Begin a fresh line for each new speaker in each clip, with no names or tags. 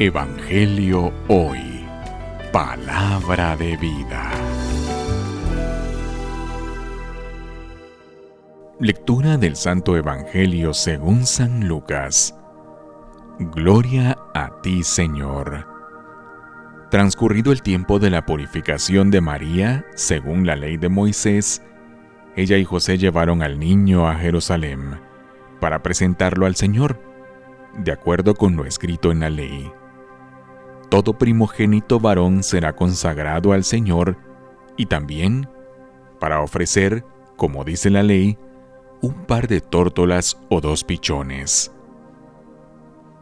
Evangelio Hoy. Palabra de vida. Lectura del Santo Evangelio según San Lucas. Gloria a ti, Señor. Transcurrido el tiempo de la purificación de María, según la ley de Moisés, ella y José llevaron al niño a Jerusalén para presentarlo al Señor, de acuerdo con lo escrito en la ley todo primogénito varón será consagrado al Señor y también para ofrecer, como dice la ley, un par de tórtolas o dos pichones.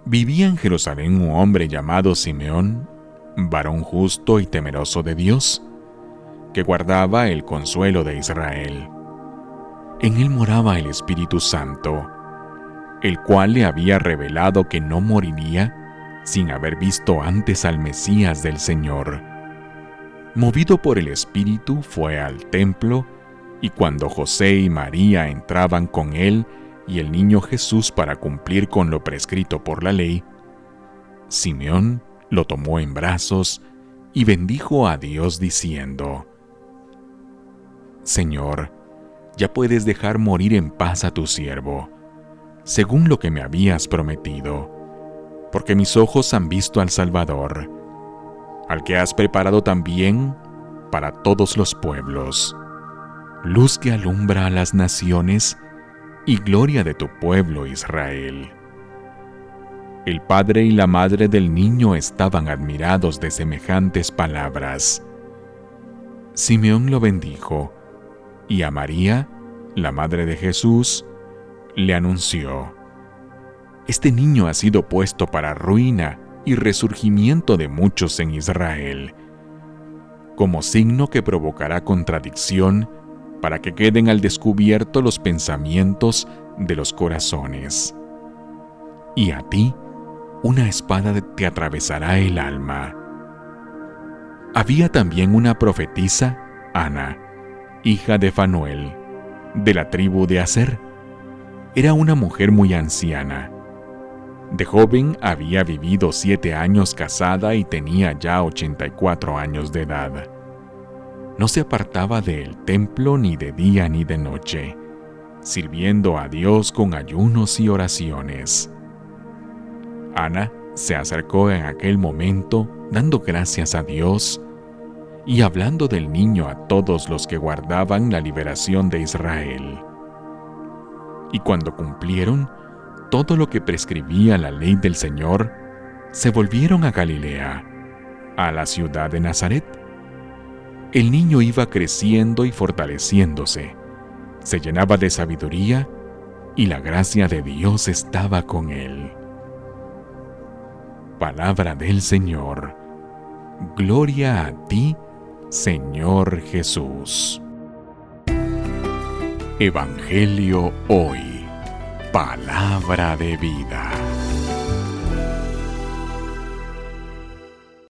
Vivía en Jerusalén un hombre llamado Simeón, varón justo y temeroso de Dios, que guardaba el consuelo de Israel. En él moraba el Espíritu Santo, el cual le había revelado que no moriría sin haber visto antes al Mesías del Señor. Movido por el Espíritu fue al templo, y cuando José y María entraban con él y el niño Jesús para cumplir con lo prescrito por la ley, Simeón lo tomó en brazos y bendijo a Dios diciendo, Señor, ya puedes dejar morir en paz a tu siervo, según lo que me habías prometido porque mis ojos han visto al Salvador, al que has preparado también para todos los pueblos, luz que alumbra a las naciones y gloria de tu pueblo Israel. El padre y la madre del niño estaban admirados de semejantes palabras. Simeón lo bendijo, y a María, la madre de Jesús, le anunció, este niño ha sido puesto para ruina y resurgimiento de muchos en Israel, como signo que provocará contradicción para que queden al descubierto los pensamientos de los corazones. Y a ti, una espada te atravesará el alma. Había también una profetisa, Ana, hija de Fanuel, de la tribu de Aser. Era una mujer muy anciana de joven había vivido siete años casada y tenía ya 84 años de edad. No se apartaba del templo ni de día ni de noche, sirviendo a Dios con ayunos y oraciones. Ana se acercó en aquel momento dando gracias a Dios y hablando del niño a todos los que guardaban la liberación de Israel. Y cuando cumplieron todo lo que prescribía la ley del Señor, se volvieron a Galilea, a la ciudad de Nazaret. El niño iba creciendo y fortaleciéndose, se llenaba de sabiduría y la gracia de Dios estaba con él. Palabra del Señor. Gloria a ti, Señor Jesús. Evangelio hoy. Palabra de vida.